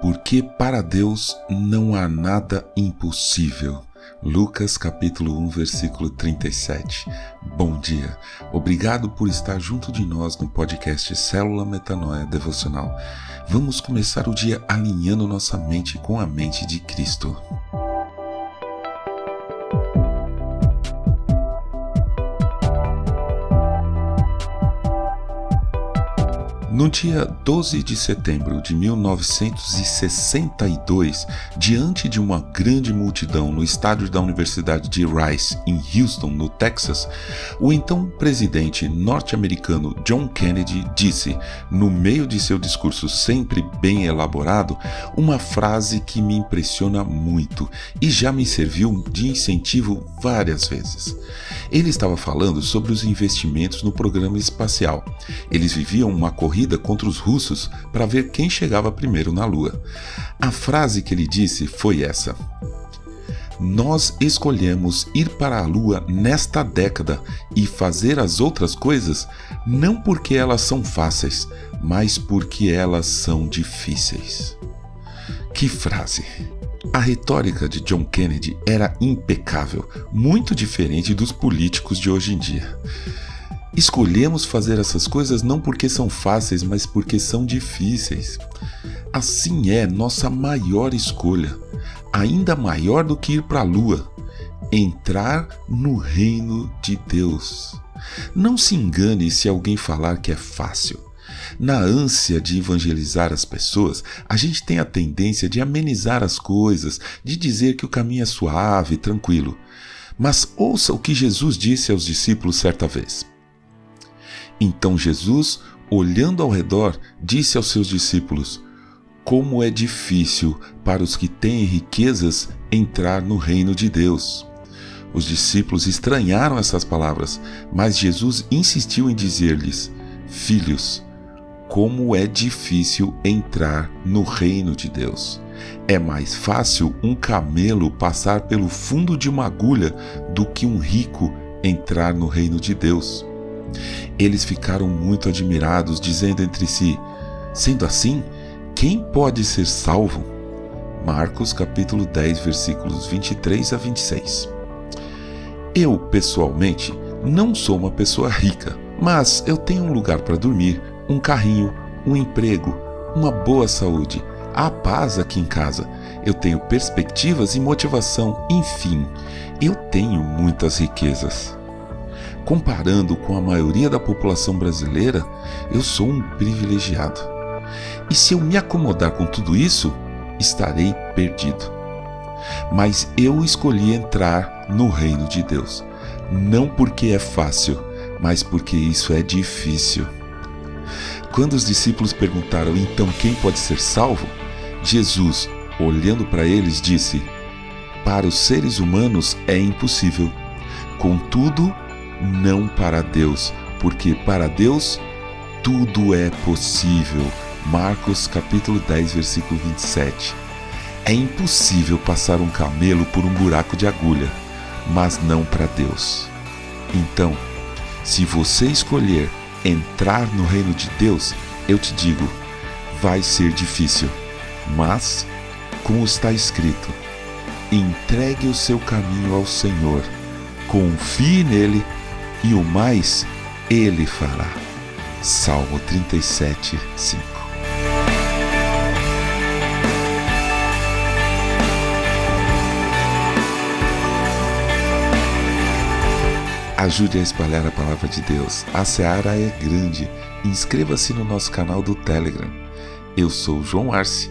porque para Deus não há nada impossível. Lucas capítulo 1, versículo 37. Bom dia. Obrigado por estar junto de nós no podcast Célula Metanoia Devocional. Vamos começar o dia alinhando nossa mente com a mente de Cristo. No dia 12 de setembro de 1962, diante de uma grande multidão no estádio da Universidade de Rice, em Houston, no Texas, o então presidente norte-americano John Kennedy disse, no meio de seu discurso sempre bem elaborado, uma frase que me impressiona muito e já me serviu de incentivo várias vezes. Ele estava falando sobre os investimentos no programa espacial. Eles viviam uma corrida corrida contra os russos para ver quem chegava primeiro na Lua. A frase que ele disse foi essa: Nós escolhemos ir para a Lua nesta década e fazer as outras coisas não porque elas são fáceis, mas porque elas são difíceis. Que frase! A retórica de John Kennedy era impecável, muito diferente dos políticos de hoje em dia. Escolhemos fazer essas coisas não porque são fáceis, mas porque são difíceis. Assim é nossa maior escolha, ainda maior do que ir para a lua entrar no reino de Deus. Não se engane se alguém falar que é fácil. Na ânsia de evangelizar as pessoas, a gente tem a tendência de amenizar as coisas, de dizer que o caminho é suave, tranquilo. Mas ouça o que Jesus disse aos discípulos certa vez. Então Jesus, olhando ao redor, disse aos seus discípulos: Como é difícil para os que têm riquezas entrar no reino de Deus. Os discípulos estranharam essas palavras, mas Jesus insistiu em dizer-lhes: Filhos, como é difícil entrar no reino de Deus. É mais fácil um camelo passar pelo fundo de uma agulha do que um rico entrar no reino de Deus. Eles ficaram muito admirados, dizendo entre si: Sendo assim, quem pode ser salvo? Marcos capítulo 10, versículos 23 a 26. Eu, pessoalmente, não sou uma pessoa rica, mas eu tenho um lugar para dormir, um carrinho, um emprego, uma boa saúde, a paz aqui em casa. Eu tenho perspectivas e motivação, enfim, eu tenho muitas riquezas. Comparando com a maioria da população brasileira, eu sou um privilegiado. E se eu me acomodar com tudo isso, estarei perdido. Mas eu escolhi entrar no reino de Deus, não porque é fácil, mas porque isso é difícil. Quando os discípulos perguntaram então quem pode ser salvo, Jesus, olhando para eles, disse: Para os seres humanos é impossível. Contudo, não para Deus, porque para Deus tudo é possível. Marcos capítulo 10, versículo 27. É impossível passar um camelo por um buraco de agulha, mas não para Deus. Então, se você escolher entrar no reino de Deus, eu te digo, vai ser difícil, mas, como está escrito, entregue o seu caminho ao Senhor, confie nele e o mais ele fará. Salmo 37, 5. Ajude a espalhar a palavra de Deus. A seara é grande. Inscreva-se no nosso canal do Telegram. Eu sou João Arce